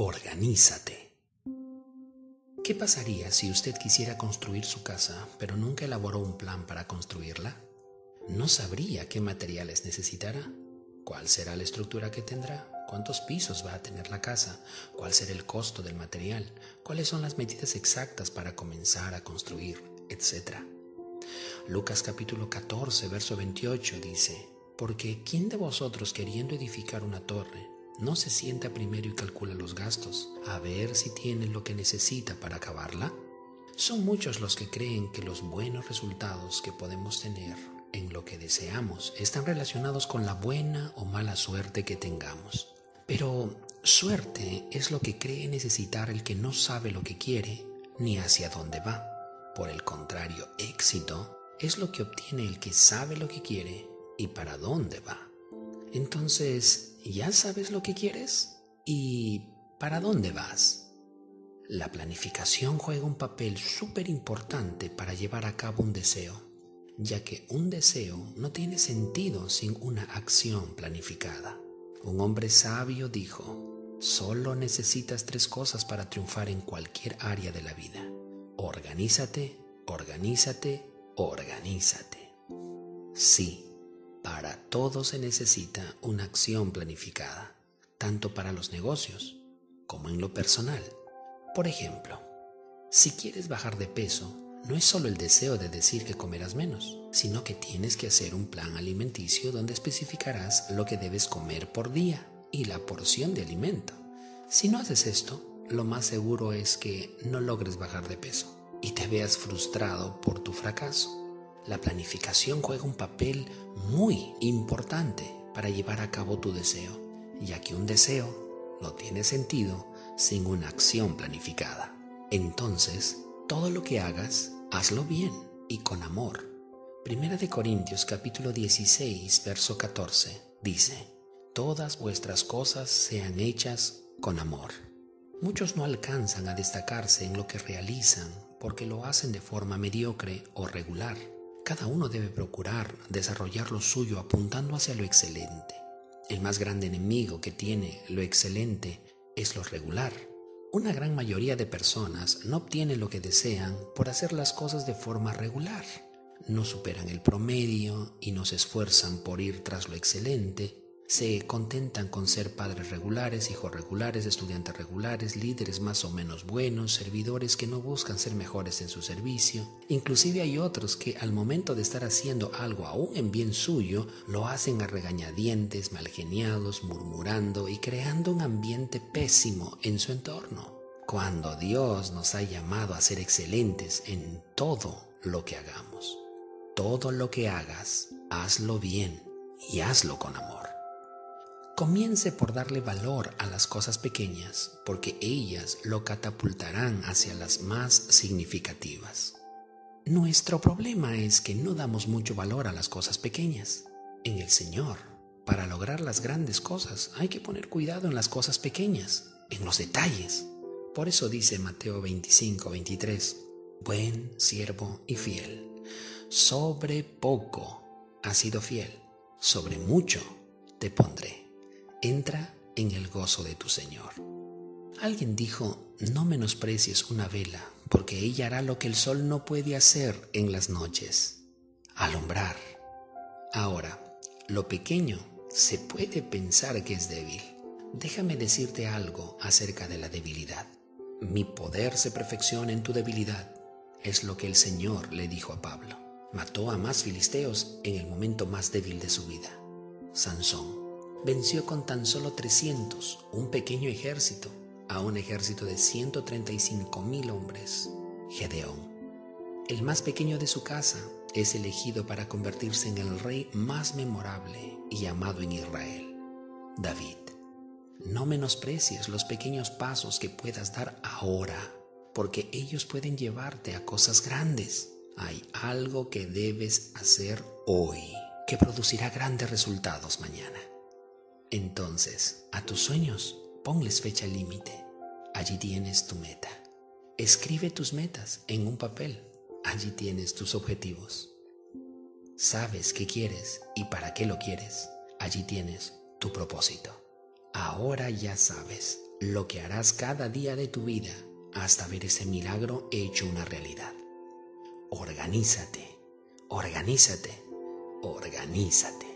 Organízate. ¿Qué pasaría si usted quisiera construir su casa, pero nunca elaboró un plan para construirla? No sabría qué materiales necesitará, cuál será la estructura que tendrá, cuántos pisos va a tener la casa, cuál será el costo del material, cuáles son las medidas exactas para comenzar a construir, etc. Lucas capítulo 14, verso 28 dice, Porque ¿quién de vosotros queriendo edificar una torre no se sienta primero y calcula los gastos, a ver si tiene lo que necesita para acabarla? Son muchos los que creen que los buenos resultados que podemos tener en lo que deseamos están relacionados con la buena o mala suerte que tengamos. Pero suerte es lo que cree necesitar el que no sabe lo que quiere ni hacia dónde va. Por el contrario, éxito es lo que obtiene el que sabe lo que quiere y para dónde va. Entonces, ¿ya sabes lo que quieres? ¿Y para dónde vas? La planificación juega un papel súper importante para llevar a cabo un deseo, ya que un deseo no tiene sentido sin una acción planificada. Un hombre sabio dijo, solo necesitas tres cosas para triunfar en cualquier área de la vida. Organízate, organízate, organízate. Sí, para todo se necesita una acción planificada, tanto para los negocios como en lo personal. Por ejemplo, si quieres bajar de peso, no es solo el deseo de decir que comerás menos, sino que tienes que hacer un plan alimenticio donde especificarás lo que debes comer por día y la porción de alimento. Si no haces esto, lo más seguro es que no logres bajar de peso y te veas frustrado por tu fracaso. La planificación juega un papel muy importante para llevar a cabo tu deseo, ya que un deseo no tiene sentido sin una acción planificada. Entonces, todo lo que hagas, hazlo bien y con amor. Primera de Corintios capítulo 16, verso 14 dice, Todas vuestras cosas sean hechas con amor. Muchos no alcanzan a destacarse en lo que realizan porque lo hacen de forma mediocre o regular. Cada uno debe procurar desarrollar lo suyo apuntando hacia lo excelente. El más grande enemigo que tiene lo excelente es lo regular. Una gran mayoría de personas no obtienen lo que desean por hacer las cosas de forma regular. No superan el promedio y no se esfuerzan por ir tras lo excelente se contentan con ser padres regulares, hijos regulares, estudiantes regulares, líderes más o menos buenos, servidores que no buscan ser mejores en su servicio. Inclusive hay otros que al momento de estar haciendo algo aún en bien suyo, lo hacen a regañadientes, malgeniados, murmurando y creando un ambiente pésimo en su entorno. Cuando Dios nos ha llamado a ser excelentes en todo lo que hagamos. Todo lo que hagas, hazlo bien y hazlo con amor. Comience por darle valor a las cosas pequeñas, porque ellas lo catapultarán hacia las más significativas. Nuestro problema es que no damos mucho valor a las cosas pequeñas. En el Señor, para lograr las grandes cosas, hay que poner cuidado en las cosas pequeñas, en los detalles. Por eso dice Mateo 25, 23, Buen siervo y fiel, sobre poco has sido fiel, sobre mucho te pondré entra en el gozo de tu Señor. Alguien dijo, no menosprecies una vela, porque ella hará lo que el sol no puede hacer en las noches, alumbrar. Ahora, lo pequeño se puede pensar que es débil. Déjame decirte algo acerca de la debilidad. Mi poder se perfecciona en tu debilidad. Es lo que el Señor le dijo a Pablo. Mató a más filisteos en el momento más débil de su vida. Sansón venció con tan solo 300, un pequeño ejército, a un ejército de 135 mil hombres. Gedeón, el más pequeño de su casa, es elegido para convertirse en el rey más memorable y amado en Israel. David, no menosprecies los pequeños pasos que puedas dar ahora, porque ellos pueden llevarte a cosas grandes. Hay algo que debes hacer hoy que producirá grandes resultados mañana. Entonces, a tus sueños ponles fecha límite. Allí tienes tu meta. Escribe tus metas en un papel. Allí tienes tus objetivos. Sabes qué quieres y para qué lo quieres. Allí tienes tu propósito. Ahora ya sabes lo que harás cada día de tu vida hasta ver ese milagro hecho una realidad. Organízate, organízate, organízate.